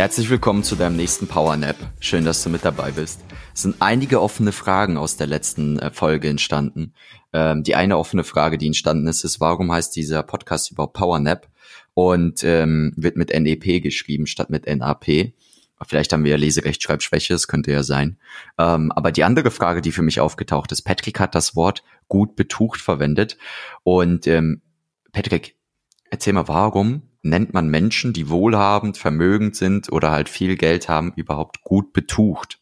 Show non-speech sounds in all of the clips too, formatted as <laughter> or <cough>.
Herzlich willkommen zu deinem nächsten Powernap. Schön, dass du mit dabei bist. Es sind einige offene Fragen aus der letzten äh, Folge entstanden. Ähm, die eine offene Frage, die entstanden ist, ist, warum heißt dieser Podcast überhaupt Powernap und ähm, wird mit NEP geschrieben statt mit NAP? Vielleicht haben wir ja Leserechtschreibschwäche, das könnte ja sein. Ähm, aber die andere Frage, die für mich aufgetaucht ist, Patrick hat das Wort gut betucht verwendet. Und ähm, Patrick, erzähl mal, warum nennt man Menschen, die wohlhabend, vermögend sind oder halt viel Geld haben, überhaupt gut betucht?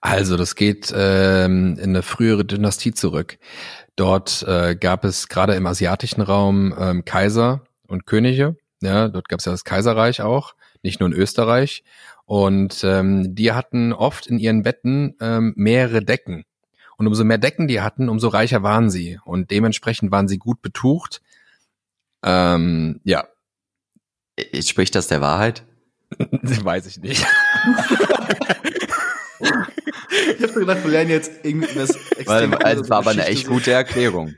Also, das geht ähm, in eine frühere Dynastie zurück. Dort äh, gab es gerade im asiatischen Raum ähm, Kaiser und Könige. Ja, dort gab es ja das Kaiserreich auch, nicht nur in Österreich. Und ähm, die hatten oft in ihren Betten ähm, mehrere Decken. Und umso mehr Decken die hatten, umso reicher waren sie. Und dementsprechend waren sie gut betucht. Ähm, ja, Spricht das der Wahrheit? <laughs> Weiß ich nicht. ich habe gedacht, wir lernen jetzt irgendwas extrem Weil, also, war aber eine echt gute Erklärung.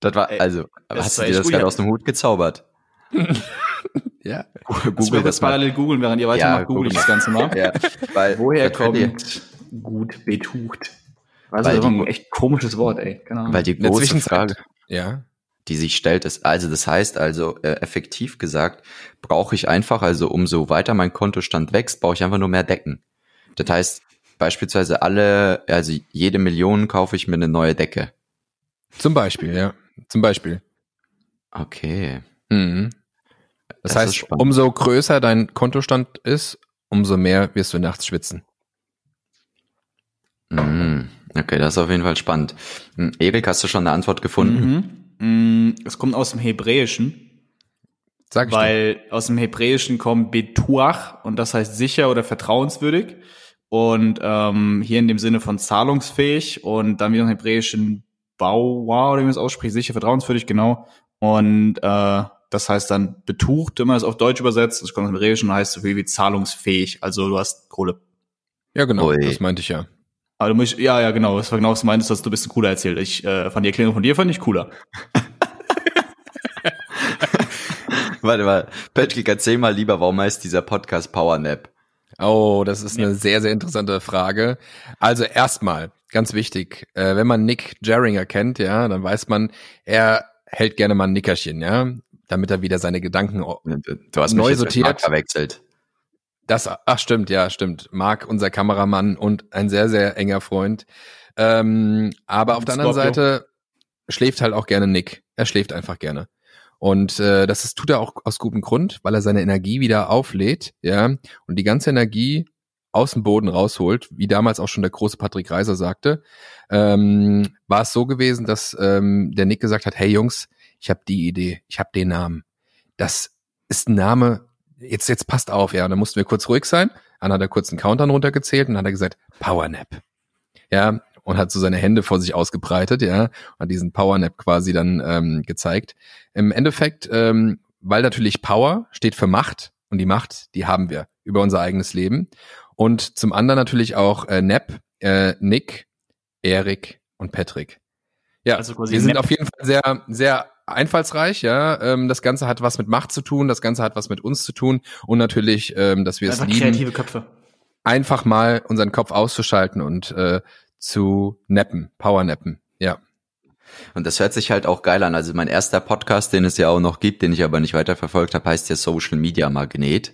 Das war, also, das hast du dir das gerade aus dem Hut gezaubert? <laughs> ja. Google das, das parallel googeln, während ihr weitermacht, ja, google ich das Ganze mal. Ja, weil, <laughs> Woher kommt gut betucht? Also, das ist ein echt komisches Wort, ey. Genau. Weil die große Frage, ja die sich stellt, ist, also das heißt also äh, effektiv gesagt, brauche ich einfach, also umso weiter mein Kontostand wächst, brauche ich einfach nur mehr Decken. Das heißt, beispielsweise alle, also jede Million kaufe ich mir eine neue Decke. Zum Beispiel, ja. Zum Beispiel. Okay. Mhm. Das, das heißt, umso größer dein Kontostand ist, umso mehr wirst du nachts schwitzen. Mhm. Okay, das ist auf jeden Fall spannend. Hm, Erik, hast du schon eine Antwort gefunden? Mhm. Mm, es kommt aus dem Hebräischen. Sag ich weil dir. aus dem Hebräischen kommt Betuach und das heißt sicher oder vertrauenswürdig. Und ähm, hier in dem Sinne von zahlungsfähig und dann wieder im Hebräischen Bauwa oder wie man es ausspricht, sicher, vertrauenswürdig, genau. Und äh, das heißt dann betucht, wenn man es auf Deutsch übersetzt, das kommt aus dem Hebräischen heißt so viel wie zahlungsfähig, also du hast Kohle. Ja, genau, Ui. das meinte ich ja. Aber du musst, ja, ja, genau, das war genau, was du meintest, dass du ein bisschen cooler erzählt. Ich äh, fand die Erklärung von dir fand ich cooler. <laughs> Warte mal, Patrick, erzähl mal lieber, warum heißt dieser Podcast Power Nap? Oh, das ist eine sehr, sehr interessante Frage. Also erstmal, ganz wichtig, äh, wenn man Nick Jerringer kennt, ja, dann weiß man, er hält gerne mal ein Nickerchen, ja, damit er wieder seine Gedanken du hast neu sortiert. verwechselt. Das, ach stimmt, ja, stimmt. Marc, unser Kameramann und ein sehr, sehr enger Freund. Ähm, aber auf der anderen Seite schläft halt auch gerne Nick. Er schläft einfach gerne. Und äh, das ist, tut er auch aus gutem Grund, weil er seine Energie wieder auflädt, ja, und die ganze Energie aus dem Boden rausholt, wie damals auch schon der große Patrick Reiser sagte, ähm, war es so gewesen, dass ähm, der Nick gesagt hat, hey Jungs, ich habe die Idee, ich habe den Namen. Das ist ein Name, jetzt, jetzt passt auf, ja. Und dann mussten wir kurz ruhig sein. Dann hat er kurz einen Countdown runtergezählt und dann hat er gesagt, Powernap. Ja, und hat so seine Hände vor sich ausgebreitet, ja, und hat diesen Powernap quasi dann ähm, gezeigt. Im Endeffekt, ähm, weil natürlich Power steht für Macht und die Macht, die haben wir über unser eigenes Leben. Und zum anderen natürlich auch äh, Nap, äh, Nick, Erik und Patrick. Ja, also wir sind Nap. auf jeden Fall sehr, sehr einfallsreich, ja. Ähm, das Ganze hat was mit Macht zu tun, das Ganze hat was mit uns zu tun und natürlich, ähm, dass wir Einfach es lieben, kreative Köpfe. einfach mal unseren Kopf auszuschalten und äh, zu nappen, Powernappen, ja. Und das hört sich halt auch geil an. Also mein erster Podcast, den es ja auch noch gibt, den ich aber nicht weiterverfolgt habe, heißt ja Social Media Magnet.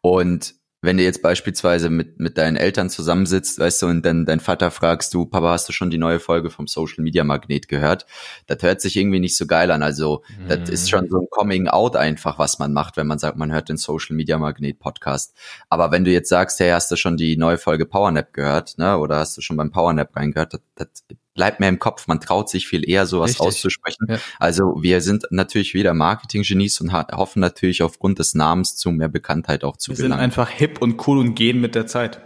Und wenn du jetzt beispielsweise mit, mit deinen Eltern zusammensitzt, weißt du, und dann dein Vater fragst du, Papa, hast du schon die neue Folge vom Social Media Magnet gehört? Das hört sich irgendwie nicht so geil an. Also, mhm. das ist schon so ein Coming Out einfach, was man macht, wenn man sagt, man hört den Social Media Magnet Podcast. Aber wenn du jetzt sagst, hey, hast du schon die neue Folge Powernap gehört, ne, oder hast du schon beim Powernap reingehört, das, das bleibt mehr im Kopf. Man traut sich viel eher, sowas Richtig. auszusprechen. Ja. Also wir sind natürlich wieder Marketing-Genies und hoffen natürlich aufgrund des Namens zu mehr Bekanntheit auch zu wir gelangen. Wir sind einfach hip und cool und gehen mit der Zeit.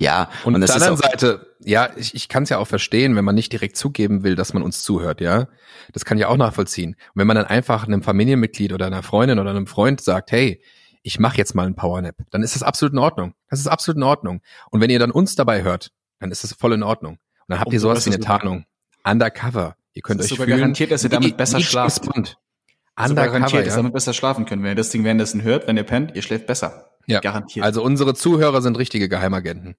Ja, und, und auf der anderen Seite, ja, ich, ich kann es ja auch verstehen, wenn man nicht direkt zugeben will, dass man uns zuhört, ja. Das kann ich auch nachvollziehen. Und wenn man dann einfach einem Familienmitglied oder einer Freundin oder einem Freund sagt, hey, ich mache jetzt mal einen Powernap, dann ist das absolut in Ordnung. Das ist absolut in Ordnung. Und wenn ihr dann uns dabei hört, dann ist das voll in Ordnung. Und dann habt ihr sowas wie eine Tarnung. Undercover. Ihr könnt euch sogar fühlen. garantiert, dass ihr damit besser schlaft. Undercover, garantiert, ja. dass ihr damit besser schlafen könnt. Wenn ihr das Ding währenddessen hört, wenn ihr pennt, ihr schläft besser. Ja. Garantiert. Also unsere Zuhörer sind richtige Geheimagenten.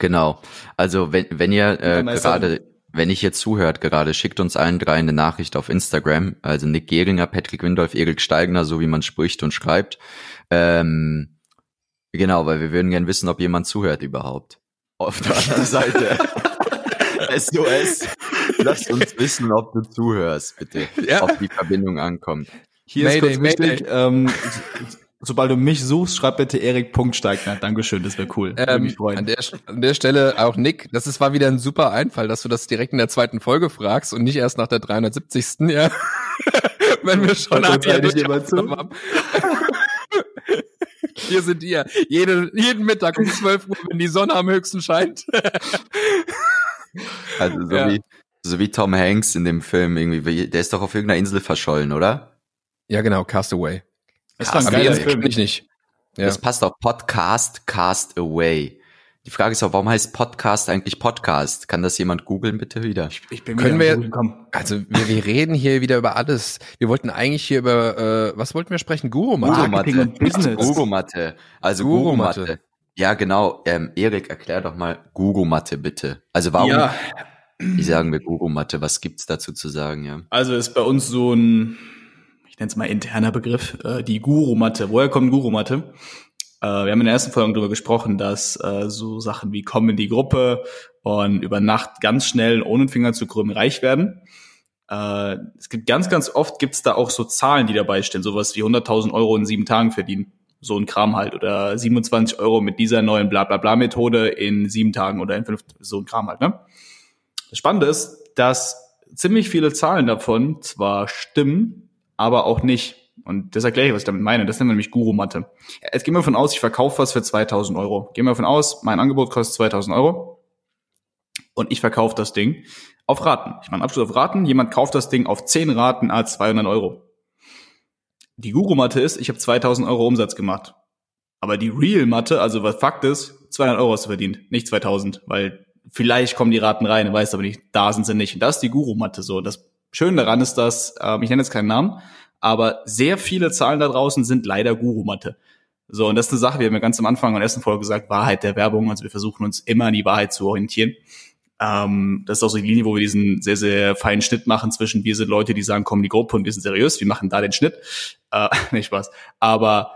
Genau. Also wenn, wenn ihr äh, gerade, wenn ich jetzt zuhört gerade, schickt uns allen drei eine Nachricht auf Instagram. Also Nick Geringer, Patrick Windolf, Erik Steigner, so wie man spricht und schreibt. Ähm, genau, weil wir würden gern wissen, ob jemand zuhört überhaupt. Auf der anderen Seite. <laughs> SOS. Lass uns wissen, ob du zuhörst, bitte. Ja. Ob die Verbindung ankommt. Hier Mayday, ist kurz wichtig, ähm, Sobald du mich suchst, schreib bitte Erik.steigner. Dankeschön, das wäre cool. Ähm, mich freuen. An, der, an der Stelle auch Nick, das ist, war wieder ein super Einfall, dass du das direkt in der zweiten Folge fragst und nicht erst nach der 370. Ja. <laughs> Wenn wir schon hier haben. Hier sind ihr. Jede, jeden Mittag um 12 Uhr, wenn die Sonne am höchsten scheint. <laughs> also so, ja. wie, so wie Tom Hanks in dem Film irgendwie. Der ist doch auf irgendeiner Insel verschollen, oder? Ja, genau, Castaway. Das war ein geiler Film. Ich nicht. Ja. Das passt auch Podcast, Cast Away. Die Frage ist auch, warum heißt Podcast eigentlich Podcast? Kann das jemand googeln bitte wieder? Ich, ich bin Können wir, Google, also wir, wir reden hier wieder über alles. Wir wollten eigentlich hier über, äh, was wollten wir sprechen? Guru-Matte. Guru-Matte. Business. Guru-Matte. Also Guru-Matte. Ja, genau. Ähm, Erik, erklär doch mal Guru-Matte bitte. Also warum, ja. wie sagen wir Guru-Matte? Was gibt's dazu zu sagen, ja? Also ist bei uns so ein, nenne es mal interner Begriff, äh, die Guru-Matte. Woher kommt Guru-Matte? Äh, wir haben in der ersten Folge darüber gesprochen, dass äh, so Sachen wie kommen in die Gruppe und über Nacht ganz schnell ohne Finger zu krümmen reich werden. Äh, es gibt ganz, ganz oft gibt es da auch so Zahlen, die dabei stehen, sowas wie 100.000 Euro in sieben Tagen verdienen. So ein Kram halt. Oder 27 Euro mit dieser neuen Bla-Bla-Bla-Methode in sieben Tagen oder in fünf, so ein Kram halt. Ne? Das Spannende ist, dass ziemlich viele Zahlen davon zwar stimmen, aber auch nicht. Und das erkläre ich, was ich damit meine. Das nennen wir nämlich Guru-Matte. Jetzt gehen wir davon aus, ich verkaufe was für 2000 Euro. Gehen wir davon aus, mein Angebot kostet 2000 Euro und ich verkaufe das Ding auf Raten. Ich mache einen Abschluss auf Raten. Jemand kauft das Ding auf 10 Raten als 200 Euro. Die Guru-Matte ist, ich habe 2000 Euro Umsatz gemacht. Aber die Real-Matte, also was Fakt ist, 200 Euro hast du verdient, nicht 2000, weil vielleicht kommen die Raten rein, weißt aber nicht, da sind sie nicht. Und das ist die Guru-Matte so. Das Schön daran ist, dass, ähm, ich nenne jetzt keinen Namen, aber sehr viele Zahlen da draußen sind leider Guru-Matte. So, und das ist eine Sache, wir haben ja ganz am Anfang in der ersten Folge gesagt, Wahrheit der Werbung. Also wir versuchen uns immer an die Wahrheit zu orientieren. Ähm, das ist auch so die Linie, wo wir diesen sehr, sehr feinen Schnitt machen zwischen wir sind Leute, die sagen, kommen die Gruppe und wir sind seriös, wir machen da den Schnitt. Äh, <laughs> nicht Spaß. Aber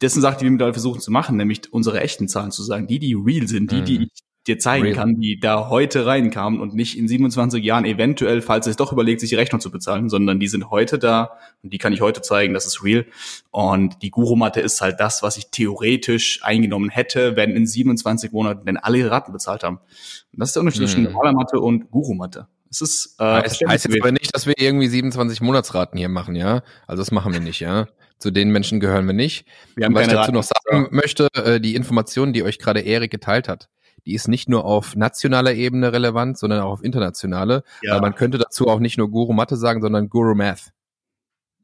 das sind Sachen, die wir mittlerweile versuchen zu machen, nämlich unsere echten Zahlen zu sagen, die, die real sind, die, die mhm. ich dir zeigen Real. kann, die da heute reinkamen und nicht in 27 Jahren eventuell, falls es doch überlegt, sich die Rechnung zu bezahlen, sondern die sind heute da und die kann ich heute zeigen, das ist real. Und die Guru-Matte ist halt das, was ich theoretisch eingenommen hätte, wenn in 27 Monaten denn alle ihre Raten bezahlt haben. Und das ist der Unterschied zwischen hm. normaler Matte und Guru-Matte. Es ist, äh, heißt, heißt jetzt aber nicht, dass wir irgendwie 27 Monatsraten hier machen, ja? Also das machen wir nicht, ja? Zu den Menschen gehören wir nicht. Wir haben was ich dazu Raten. noch sagen möchte, äh, die Informationen, die euch gerade Erik geteilt hat, die ist nicht nur auf nationaler Ebene relevant, sondern auch auf internationale. Ja. Weil man könnte dazu auch nicht nur Guru Mathe sagen, sondern Guru Math.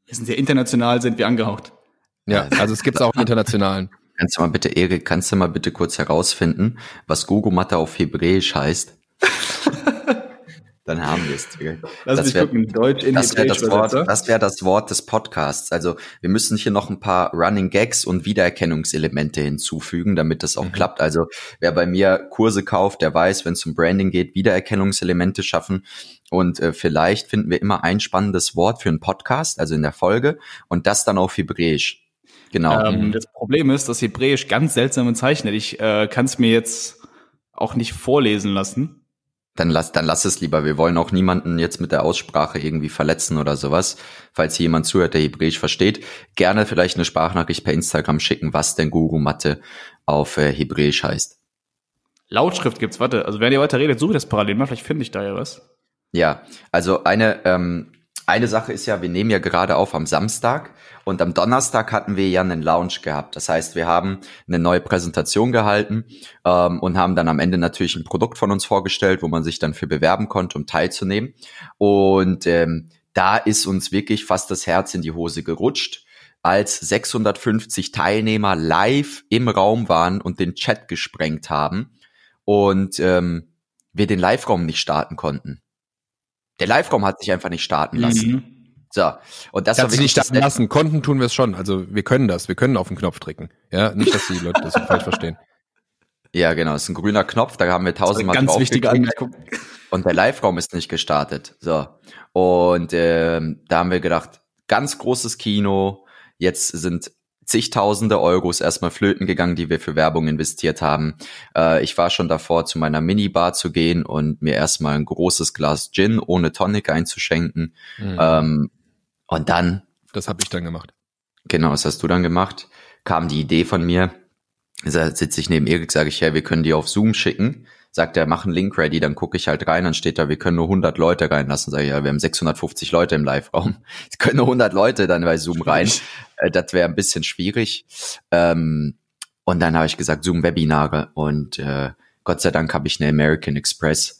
Wir sind sehr international, sind wir angehaucht. Ja, also es gibt es auch im internationalen. <laughs> Kannst du mal bitte, Erik, kannst du mal bitte kurz herausfinden, was Guru Mathe auf Hebräisch heißt? <laughs> Dann haben wir es. <laughs> Lass das wäre Deutsch in das wär das Wort, das wäre das Wort des Podcasts. Also wir müssen hier noch ein paar Running Gags und Wiedererkennungselemente hinzufügen, damit das auch mhm. klappt. Also wer bei mir Kurse kauft, der weiß, wenn es um Branding geht, Wiedererkennungselemente schaffen. Und äh, vielleicht finden wir immer ein spannendes Wort für einen Podcast, also in der Folge, und das dann auf Hebräisch. Genau. Ähm, mhm. das Problem ist, dass Hebräisch ganz seltsame Zeichen hat. Ich äh, kann es mir jetzt auch nicht vorlesen lassen. Dann lass, dann lass es lieber. Wir wollen auch niemanden jetzt mit der Aussprache irgendwie verletzen oder sowas. Falls hier jemand zuhört, der Hebräisch versteht, gerne vielleicht eine Sprachnachricht per Instagram schicken, was denn Guru Mathe auf äh, Hebräisch heißt. Lautschrift gibt's, warte, also während ihr weiter redet, suche ich das parallel mal, vielleicht finde ich da ja was. Ja, also eine, ähm, eine Sache ist ja, wir nehmen ja gerade auf am Samstag und am Donnerstag hatten wir ja einen Lounge gehabt. Das heißt, wir haben eine neue Präsentation gehalten ähm, und haben dann am Ende natürlich ein Produkt von uns vorgestellt, wo man sich dann für bewerben konnte, um teilzunehmen. Und ähm, da ist uns wirklich fast das Herz in die Hose gerutscht, als 650 Teilnehmer live im Raum waren und den Chat gesprengt haben und ähm, wir den Live-Raum nicht starten konnten. Der Live-Raum hat sich einfach nicht starten lassen. Mhm. So. Und das hat sich nicht starten lassen. Konnten tun wir es schon. Also wir können das. Wir können auf den Knopf drücken. Ja, nicht, dass die Leute das <laughs> falsch verstehen. Ja, genau. Es ist ein grüner Knopf. Da haben wir tausendmal ganz wichtige Anmerkung. Und der Live-Raum ist nicht gestartet. So. Und ähm, da haben wir gedacht, ganz großes Kino. Jetzt sind zigtausende Euros erstmal flöten gegangen, die wir für Werbung investiert haben. Äh, ich war schon davor, zu meiner Minibar zu gehen und mir erstmal ein großes Glas Gin ohne Tonic einzuschenken. Mhm. Ähm, und dann. Das habe ich dann gemacht. Genau, das hast du dann gemacht. Kam die Idee von mir. Da sitze ich neben Erik, sage ich, ja, wir können die auf Zoom schicken. Sagt er, mach einen Link ready, dann gucke ich halt rein, dann steht da, wir können nur 100 Leute reinlassen. Sage ich, ja, wir haben 650 Leute im Live-Raum. <laughs> Es können nur 100 Leute dann bei Zoom rein. Äh, das wäre ein bisschen schwierig. Ähm, und dann habe ich gesagt, Zoom-Webinare. Und äh, Gott sei Dank habe ich eine American Express,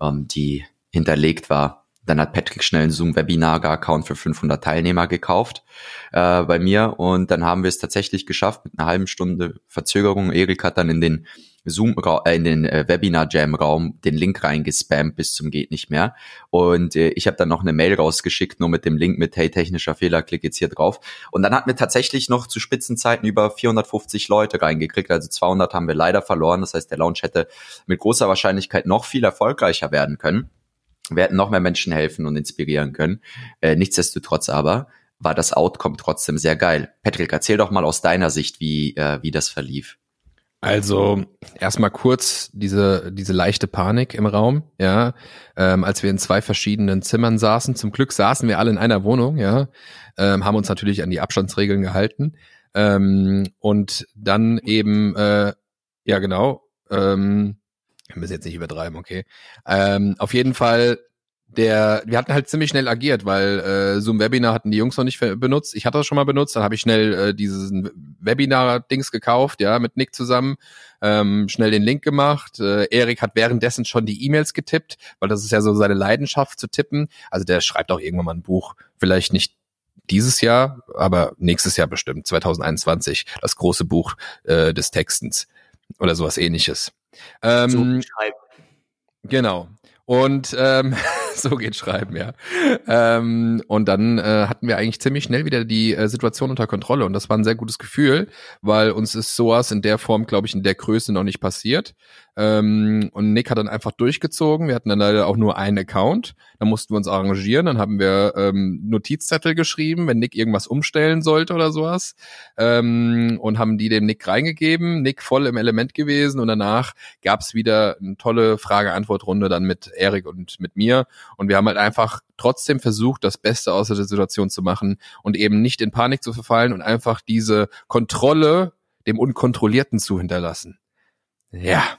ähm, die hinterlegt war dann hat Patrick schnell einen Zoom-Webinar-Account für 500 Teilnehmer gekauft äh, bei mir und dann haben wir es tatsächlich geschafft mit einer halben Stunde Verzögerung. Erik hat dann in den Zoom äh, in den äh, Webinar Jam Raum den Link reingespammt bis zum geht nicht mehr und äh, ich habe dann noch eine Mail rausgeschickt nur mit dem Link mit hey technischer Fehler klick jetzt hier drauf und dann hatten wir tatsächlich noch zu Spitzenzeiten über 450 Leute reingekriegt also 200 haben wir leider verloren das heißt der Launch hätte mit großer Wahrscheinlichkeit noch viel erfolgreicher werden können wir hätten noch mehr Menschen helfen und inspirieren können. Äh, nichtsdestotrotz aber war das Outcome trotzdem sehr geil. Patrick, erzähl doch mal aus deiner Sicht, wie, äh, wie das verlief. Also erstmal kurz diese diese leichte Panik im Raum, ja, ähm, als wir in zwei verschiedenen Zimmern saßen. Zum Glück saßen wir alle in einer Wohnung, ja, ähm, haben uns natürlich an die Abstandsregeln gehalten ähm, und dann eben äh, ja genau ähm, wir müssen jetzt nicht übertreiben, okay. Ähm, auf jeden Fall, der, wir hatten halt ziemlich schnell agiert, weil äh, Zoom Webinar hatten die Jungs noch nicht benutzt. Ich hatte das schon mal benutzt, dann habe ich schnell äh, dieses Webinar-Dings gekauft, ja, mit Nick zusammen, ähm, schnell den Link gemacht. Äh, Erik hat währenddessen schon die E-Mails getippt, weil das ist ja so seine Leidenschaft zu tippen. Also der schreibt auch irgendwann mal ein Buch, vielleicht nicht dieses Jahr, aber nächstes Jahr bestimmt, 2021, das große Buch äh, des Textens oder sowas ähnliches. Ähm, so genau. Und ähm, <laughs> <laughs> so geht Schreiben, ja. Ähm, und dann äh, hatten wir eigentlich ziemlich schnell wieder die äh, Situation unter Kontrolle und das war ein sehr gutes Gefühl, weil uns ist sowas in der Form, glaube ich, in der Größe noch nicht passiert. Ähm, und Nick hat dann einfach durchgezogen. Wir hatten dann leider auch nur einen Account. Da mussten wir uns arrangieren. Dann haben wir ähm, Notizzettel geschrieben, wenn Nick irgendwas umstellen sollte oder sowas. Ähm, und haben die dem Nick reingegeben. Nick voll im Element gewesen. Und danach gab's wieder eine tolle Frage-Antwort-Runde dann mit Erik und mit mir. Und wir haben halt einfach trotzdem versucht, das Beste aus der Situation zu machen und eben nicht in Panik zu verfallen und einfach diese Kontrolle dem Unkontrollierten zu hinterlassen. Ja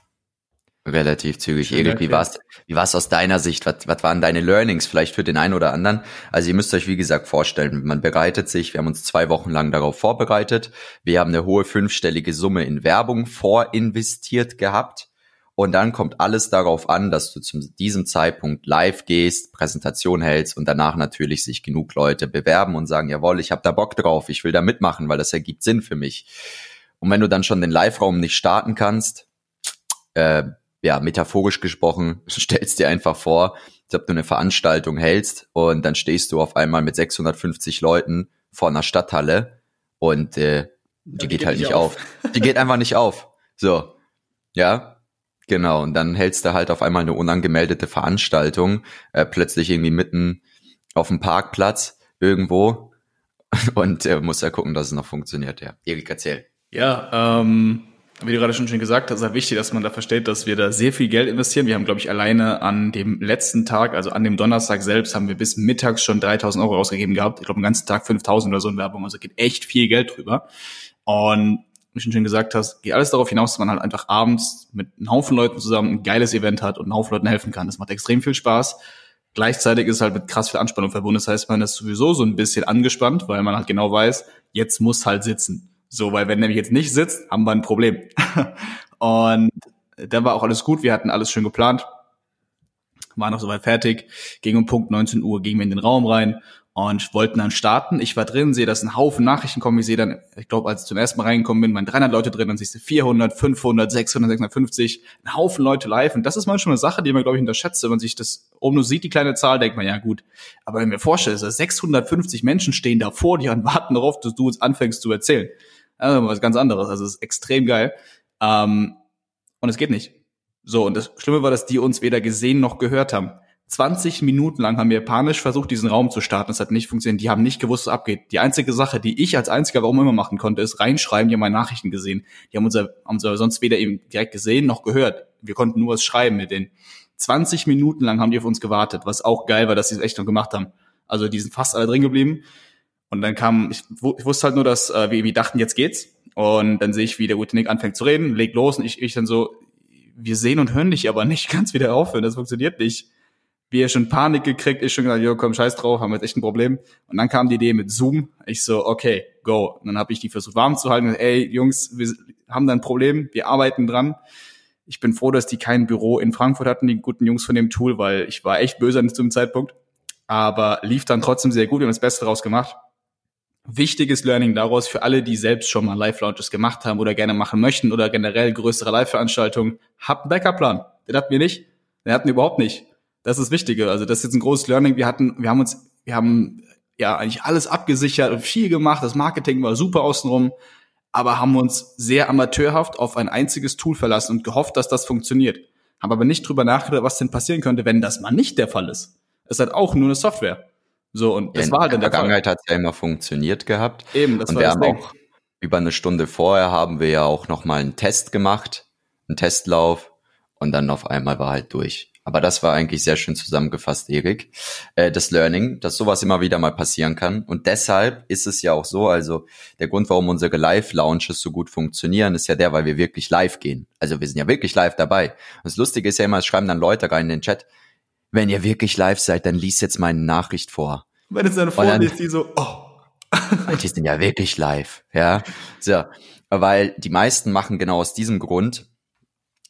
relativ zügig. Erik, wie war's, wie war's aus deiner Sicht? Was, was waren deine Learnings vielleicht für den einen oder anderen? Also ihr müsst euch, wie gesagt, vorstellen, man bereitet sich, wir haben uns zwei Wochen lang darauf vorbereitet. Wir haben eine hohe fünfstellige Summe in Werbung vorinvestiert gehabt. Und dann kommt alles darauf an, dass du zu diesem Zeitpunkt live gehst, Präsentation hältst und danach natürlich sich genug Leute bewerben und sagen, jawohl, ich habe da Bock drauf, ich will da mitmachen, weil das ergibt Sinn für mich. Und wenn du dann schon den Live-Raum nicht starten kannst, äh, ja, metaphorisch gesprochen, <laughs> stellst dir einfach vor, als ob du eine Veranstaltung hältst und dann stehst du auf einmal mit 650 Leuten vor einer Stadthalle und äh, die, ja, geht, geht halt nicht auf. auf. Die geht einfach nicht auf. So, ja, genau. Und dann hältst du halt auf einmal eine unangemeldete Veranstaltung, äh, plötzlich irgendwie mitten auf dem Parkplatz irgendwo <laughs> und äh, musst ja gucken, dass es noch funktioniert. Ja, Erik, erzähl. Ja, ähm, wie du gerade schon schon gesagt hast, ist halt wichtig, dass man da versteht, dass wir da sehr viel Geld investieren. Wir haben, glaube ich, alleine an dem letzten Tag, also an dem Donnerstag selbst, haben wir bis mittags schon 3000 Euro ausgegeben gehabt. Ich glaube, den ganzen Tag 5000 oder so in Werbung. Also geht echt viel Geld drüber. Und wie schon gesagt hast, geht alles darauf hinaus, dass man halt einfach abends mit einem Haufen Leuten zusammen ein geiles Event hat und einen Haufen Leuten helfen kann. Das macht extrem viel Spaß. Gleichzeitig ist es halt mit krass viel Anspannung verbunden. Das heißt, man ist sowieso so ein bisschen angespannt, weil man halt genau weiß, jetzt muss halt sitzen. So, weil wenn nämlich jetzt nicht sitzt, haben wir ein Problem. <laughs> und da war auch alles gut. Wir hatten alles schön geplant. War noch soweit fertig. Ging um Punkt 19 Uhr, gingen wir in den Raum rein und wollten dann starten. Ich war drin, sehe, dass ein Haufen Nachrichten kommen. Ich sehe dann, ich glaube, als ich zum ersten Mal reingekommen bin, waren 300 Leute drin, dann siehst du 400, 500, 600, 650, ein Haufen Leute live. Und das ist manchmal eine Sache, die man, glaube ich, unterschätzt. Wenn man sich das oben nur sieht, die kleine Zahl, denkt man, ja gut. Aber wenn mir vorstellst, dass 650 Menschen stehen da vor dir und warten darauf, dass du uns anfängst zu erzählen. Also was ganz anderes. Also es ist extrem geil. Ähm, und es geht nicht. So, und das Schlimme war, dass die uns weder gesehen noch gehört haben. 20 Minuten lang haben wir panisch versucht, diesen Raum zu starten. Es hat nicht funktioniert. Die haben nicht gewusst, was abgeht. Die einzige Sache, die ich als einziger warum immer machen konnte, ist reinschreiben. Die haben meine Nachrichten gesehen. Die haben unser, haben uns sonst weder eben direkt gesehen noch gehört. Wir konnten nur was schreiben mit denen. 20 Minuten lang haben die auf uns gewartet, was auch geil war, dass sie es echt noch gemacht haben. Also die sind fast alle drin geblieben. Und dann kam, ich, ich wusste halt nur, dass äh, wir, wir dachten, jetzt geht's. Und dann sehe ich, wie der gute Nick anfängt zu reden, legt los und ich, ich dann so, wir sehen und hören dich aber nicht, <laughs> kannst wieder aufhören, das funktioniert nicht wir schon Panik gekriegt, ich schon gesagt, jo, komm, scheiß drauf, haben wir jetzt echt ein Problem. Und dann kam die Idee mit Zoom. Ich so, okay, go. Und dann habe ich die versucht warm zu halten. Ey, Jungs, wir haben da ein Problem, wir arbeiten dran. Ich bin froh, dass die kein Büro in Frankfurt hatten, die guten Jungs von dem Tool, weil ich war echt böse an diesem Zeitpunkt. Aber lief dann trotzdem sehr gut, wir haben das Beste daraus gemacht. Wichtiges Learning daraus für alle, die selbst schon mal Live-Launches gemacht haben oder gerne machen möchten oder generell größere Live-Veranstaltungen. Habt einen Backup-Plan. Den hatten wir nicht. Den hatten wir überhaupt nicht. Das ist Wichtige. Also das ist jetzt ein großes Learning. Wir hatten, wir haben uns, wir haben ja eigentlich alles abgesichert und viel gemacht. Das Marketing war super außenrum, aber haben uns sehr amateurhaft auf ein einziges Tool verlassen und gehofft, dass das funktioniert. Haben aber nicht drüber nachgedacht, was denn passieren könnte, wenn das mal nicht der Fall ist. Es hat auch nur eine Software. So, und das ja, war halt in der Vergangenheit hat es ja immer funktioniert gehabt. Eben, das und war wir das haben Ding. auch über eine Stunde vorher haben wir ja auch nochmal einen Test gemacht, einen Testlauf und dann auf einmal war halt durch. Aber das war eigentlich sehr schön zusammengefasst, Erik. Äh, das Learning, dass sowas immer wieder mal passieren kann. Und deshalb ist es ja auch so, also der Grund, warum unsere Live-Launches so gut funktionieren, ist ja der, weil wir wirklich live gehen. Also wir sind ja wirklich live dabei. Und das Lustige ist ja immer, es schreiben dann Leute rein in den Chat, wenn ihr wirklich live seid, dann liest jetzt meine Nachricht vor. Wenn es dann vorliest, die so, oh. <laughs> die sind ja wirklich live, ja. So, weil die meisten machen genau aus diesem Grund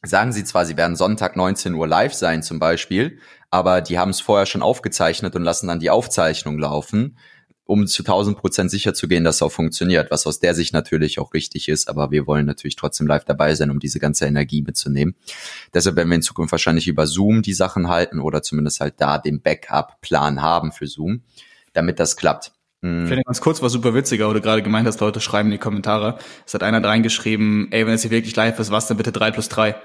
sagen sie zwar, sie werden Sonntag 19 Uhr live sein zum Beispiel, aber die haben es vorher schon aufgezeichnet und lassen dann die Aufzeichnung laufen, um zu 1000 Prozent sicher zu gehen, dass es auch funktioniert, was aus der Sicht natürlich auch richtig ist, aber wir wollen natürlich trotzdem live dabei sein, um diese ganze Energie mitzunehmen. Deshalb werden wir in Zukunft wahrscheinlich über Zoom die Sachen halten oder zumindest halt da den Backup-Plan haben für Zoom, damit das klappt. Mhm. Vielleicht ganz kurz, war super witziger, wo du gerade gemeint hast, Leute schreiben in die Kommentare. Es hat einer reingeschrieben, ey, wenn es hier wirklich live ist, was dann bitte drei plus drei?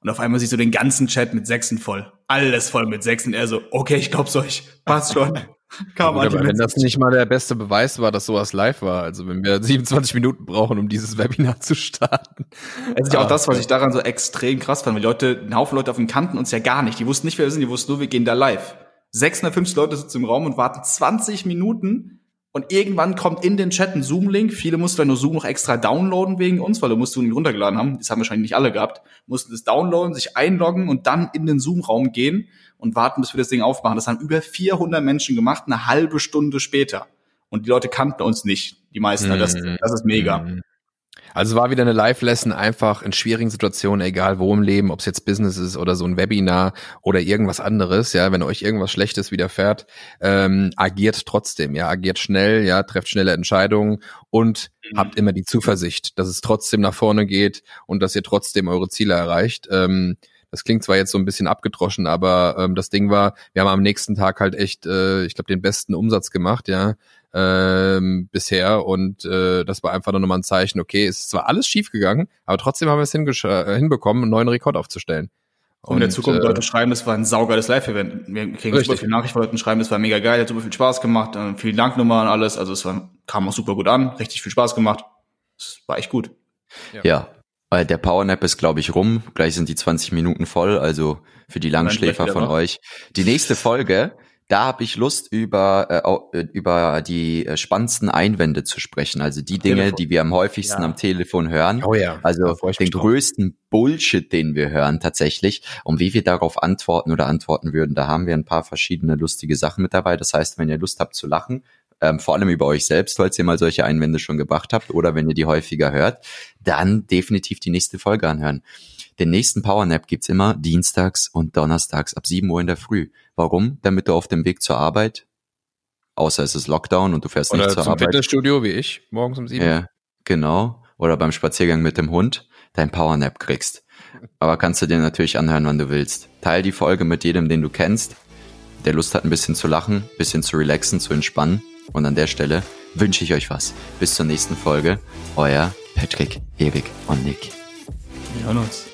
Und auf einmal siehst du den ganzen Chat mit Sechsen voll. Alles voll mit Sechsen. Er so, okay, ich glaub's euch. Passt schon. <laughs> Kam ja, aber wenn das nicht mal der beste Beweis war, dass sowas live war, also wenn wir <laughs> 27 Minuten brauchen, um dieses Webinar zu starten. Es ist ja auch das, was ich daran so extrem krass fand, weil Leute, ein Haufen Leute auf den kannten uns ja gar nicht. Die wussten nicht, wer wir sind, die wussten nur, wir gehen da live. 650 Leute sitzen im Raum und warten 20 Minuten und irgendwann kommt in den Chat ein Zoom-Link. Viele mussten dann nur Zoom noch extra downloaden wegen uns, weil du musst ihn runtergeladen haben. Das haben wahrscheinlich nicht alle gehabt. Mussten das downloaden, sich einloggen und dann in den Zoom-Raum gehen und warten, bis wir das Ding aufmachen. Das haben über 400 Menschen gemacht, eine halbe Stunde später. Und die Leute kannten uns nicht, die meisten. Mhm. Das, das ist mega. Also es war wieder eine Live-Lesson, einfach in schwierigen Situationen, egal wo im Leben, ob es jetzt Business ist oder so ein Webinar oder irgendwas anderes, ja, wenn euch irgendwas Schlechtes widerfährt, ähm, agiert trotzdem, ja, agiert schnell, ja, trefft schnelle Entscheidungen und mhm. habt immer die Zuversicht, dass es trotzdem nach vorne geht und dass ihr trotzdem eure Ziele erreicht. Ähm, das klingt zwar jetzt so ein bisschen abgedroschen, aber ähm, das Ding war, wir haben am nächsten Tag halt echt, äh, ich glaube, den besten Umsatz gemacht, ja ähm, bisher und äh, das war einfach nur nochmal ein Zeichen, okay, es ist zwar alles schief gegangen, aber trotzdem haben wir es äh, hinbekommen, einen neuen Rekord aufzustellen. Und, in der Zukunft äh, Leute schreiben, das war ein saugeiles Live-Event. Wir kriegen richtig. super viele Nachrichten von Leuten schreiben, das war mega geil, hat super viel Spaß gemacht, äh, vielen Dank nochmal und alles. Also es war, kam auch super gut an, richtig viel Spaß gemacht. Es war echt gut. Ja, ja weil der Powernap ist, glaube ich, rum. Gleich sind die 20 Minuten voll, also für die Langschläfer von euch. Die nächste Folge da habe ich Lust, über, äh, äh, über die äh, spannendsten Einwände zu sprechen. Also die Dinge, Telefon. die wir am häufigsten ja. am Telefon hören. Oh ja. Also den größten Bullshit, den wir hören tatsächlich. Und wie wir darauf antworten oder antworten würden, da haben wir ein paar verschiedene lustige Sachen mit dabei. Das heißt, wenn ihr Lust habt zu lachen, ähm, vor allem über euch selbst, falls ihr mal solche Einwände schon gebracht habt oder wenn ihr die häufiger hört, dann definitiv die nächste Folge anhören. Den nächsten Powernap gibt's immer dienstags und donnerstags ab 7 Uhr in der Früh. Warum? Damit du auf dem Weg zur Arbeit, außer es ist Lockdown und du fährst Oder nicht zur zum Arbeit. Fitnessstudio wie ich, morgens um 7 Ja, genau. Oder beim Spaziergang mit dem Hund dein Powernap kriegst. Aber kannst du dir natürlich anhören, wann du willst. Teil die Folge mit jedem, den du kennst, der Lust hat, ein bisschen zu lachen, bisschen zu relaxen, zu entspannen. Und an der Stelle wünsche ich euch was. Bis zur nächsten Folge. Euer Patrick, Erik und Nick. Wir hören uns.